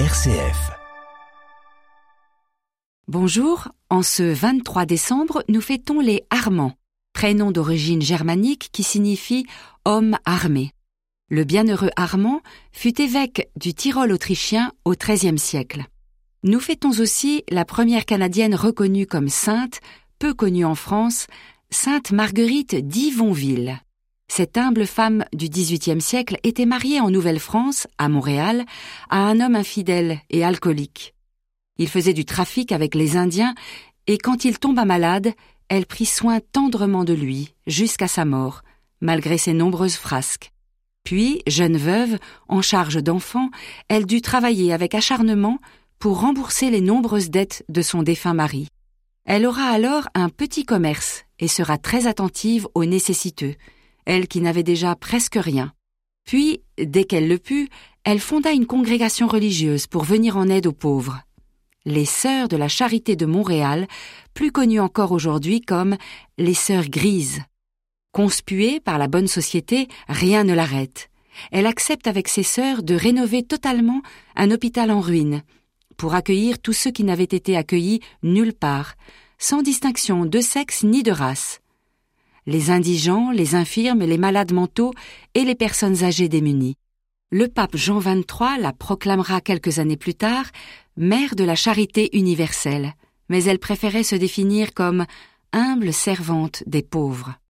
RCF. Bonjour, en ce 23 décembre, nous fêtons les Armands, prénom d'origine germanique qui signifie homme armé. Le bienheureux Armand fut évêque du Tyrol autrichien au XIIIe siècle. Nous fêtons aussi la première Canadienne reconnue comme sainte, peu connue en France, Sainte Marguerite d'Yvonville. Cette humble femme du XVIIIe siècle était mariée en Nouvelle-France, à Montréal, à un homme infidèle et alcoolique. Il faisait du trafic avec les Indiens, et quand il tomba malade, elle prit soin tendrement de lui, jusqu'à sa mort, malgré ses nombreuses frasques. Puis, jeune veuve, en charge d'enfants, elle dut travailler avec acharnement pour rembourser les nombreuses dettes de son défunt mari. Elle aura alors un petit commerce et sera très attentive aux nécessiteux, elle qui n'avait déjà presque rien. Puis, dès qu'elle le put, elle fonda une congrégation religieuse pour venir en aide aux pauvres. Les Sœurs de la Charité de Montréal, plus connues encore aujourd'hui comme les Sœurs Grises. Conspuée par la bonne société, rien ne l'arrête. Elle accepte avec ses sœurs de rénover totalement un hôpital en ruine, pour accueillir tous ceux qui n'avaient été accueillis nulle part, sans distinction de sexe ni de race les indigents, les infirmes, les malades mentaux et les personnes âgées démunies. Le pape Jean XXIII la proclamera quelques années plus tard mère de la charité universelle, mais elle préférait se définir comme humble servante des pauvres.